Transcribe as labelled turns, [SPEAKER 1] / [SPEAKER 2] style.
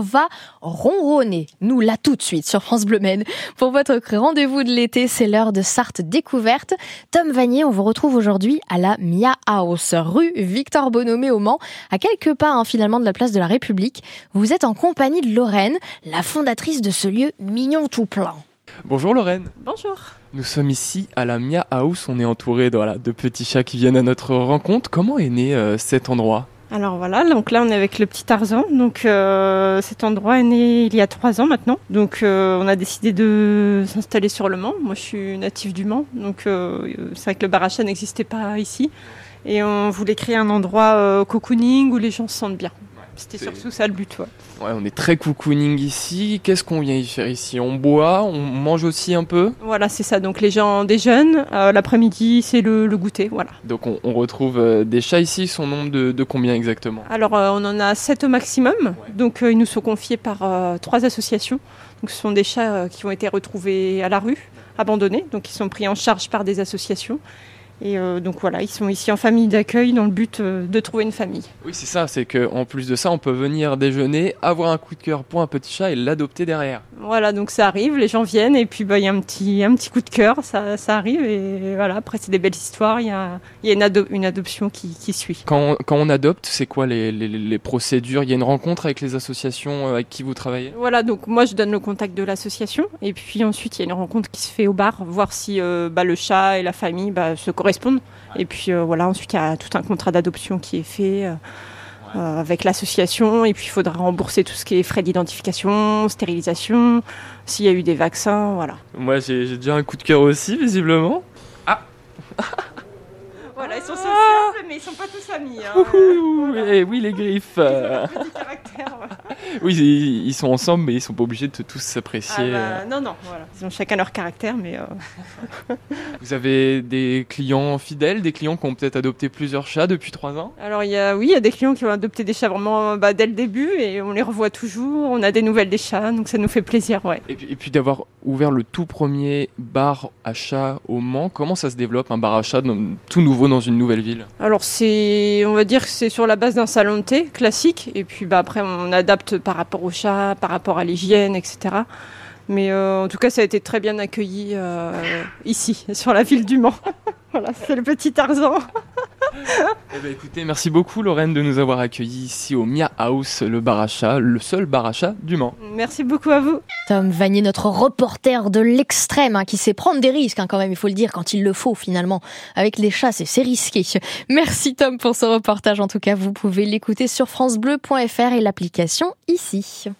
[SPEAKER 1] on va ronronner. Nous, là, tout de suite, sur France Bleu Maine. Pour votre rendez-vous de l'été, c'est l'heure de Sarthe découverte. Tom Vanier, on vous retrouve aujourd'hui à la Mia House, rue Victor Bonomé au Mans, à quelques pas, hein, finalement, de la place de la République. Vous êtes en compagnie de Lorraine, la fondatrice de ce lieu mignon tout plein.
[SPEAKER 2] Bonjour Lorraine.
[SPEAKER 3] Bonjour.
[SPEAKER 2] Nous sommes ici à la Mia House. On est entouré de, voilà, de petits chats qui viennent à notre rencontre. Comment est né euh, cet endroit?
[SPEAKER 3] Alors voilà, donc là on est avec le petit Tarzan. Donc euh, cet endroit est né il y a trois ans maintenant. Donc euh, on a décidé de s'installer sur le Mans. Moi je suis native du Mans, donc euh, c'est vrai que le barachat n'existait pas ici. Et on voulait créer un endroit cocooning où les gens se sentent bien. C'était surtout ça le but. Ouais.
[SPEAKER 2] Ouais, on est très cocooning ici. Qu'est-ce qu'on vient y faire ici? On boit, on mange aussi un peu?
[SPEAKER 3] Voilà, c'est ça. Donc les gens déjeunent. euh, L'après-midi, c'est le, le goûter. Voilà.
[SPEAKER 2] Donc on, on retrouve euh, des chats ici. Son nombre de, de combien exactement?
[SPEAKER 3] Alors, euh, on en a sept au maximum. Donc, euh, ils nous sont confiés par trois associations. Donc, ce sont des chats qui ont été retrouvés à la rue, abandonnés. Donc, ils sont pris en charge par des associations. Et euh, donc, voilà, ils sont ici en famille d'accueil dans le but euh, de trouver une famille.
[SPEAKER 2] Oui, c'est ça. C'est que en plus de ça, on peut venir déjeuner, avoir un coup de cœur pour un petit chat et l'adopter derrière.
[SPEAKER 3] Voilà, donc ça arrive, les gens viennent et puis bah, il y a un petit, un petit coup de cœur, ça, ça arrive. Et voilà, après, c'est des belles histoires. Il y a, y a une, ado- une adoption qui, qui suit.
[SPEAKER 2] Quand, on- quand on adopte, c'est quoi les, les- les procédures? Il y a une rencontre avec les associations euh, avec qui vous travaillez?
[SPEAKER 3] Voilà, donc moi je donne le contact de l'association et puis ensuite il y a une rencontre qui se fait au bar, voir si euh, bah, le chat et la famille bah, se correspondent. Et puis euh, voilà, ensuite il y a tout un contrat d'adoption qui est fait euh, euh, avec l'association et puis il faudra rembourser tout ce qui est frais d'identification, stérilisation, s'il y a eu des vaccins, voilà.
[SPEAKER 2] Moi, j'ai j'ai déjà un coup de cœur aussi, visiblement.
[SPEAKER 3] Voilà, ils sont sociables mais ils sont pas tous amis. hein.
[SPEAKER 2] Ouh, eh oui, les griffes.
[SPEAKER 3] Petit caractère. voilà.
[SPEAKER 2] Oui, ils, ils sont ensemble, mais ils sont pas obligés de tous s'apprécier.
[SPEAKER 3] Ah bah, non, non, voilà. Ils ont chacun leur caractère, mais euh,
[SPEAKER 2] Vous avez des clients fidèles, des clients qui ont peut-être adopté plusieurs chats depuis trois ans?
[SPEAKER 3] Alors il y a, oui, il y a des clients qui ont adopté des chats vraiment bah, dès le début et on les revoit toujours. On a des nouvelles des chats, donc ça nous fait plaisir, ouais.
[SPEAKER 2] Et puis, et puis d'avoir ouvert le tout premier bar à chat au Mans, comment ça se développe un bar à chat dans- tout nouveau dans une nouvelle ville?
[SPEAKER 3] Alors c'est, on va dire que c'est sur la base d'un salon de thé classique et puis bah, après on adapte par rapport au chat, par rapport à l'hygiène, etc. Mais euh, en tout cas ça a été très bien accueilli euh, ici, sur la ville du Mans. voilà, c'est le petit Tarzan.
[SPEAKER 2] Eh ben, écoutez, merci beaucoup Lorraine de nous avoir accueillis ici au Mia House, le bar à chat, le seul bar à chat du Mans.
[SPEAKER 3] Merci beaucoup à vous.
[SPEAKER 1] Tom Vanier, notre reporter de l'extrême, hein, qui sait prendre des risques hein, quand même, il faut le dire, quand il le faut finalement. Avec les chats, c'est c'est risqué. Merci Tom pour ce reportage. En tout cas, vous pouvez l'écouter sur francebleu.fr et l'application ici.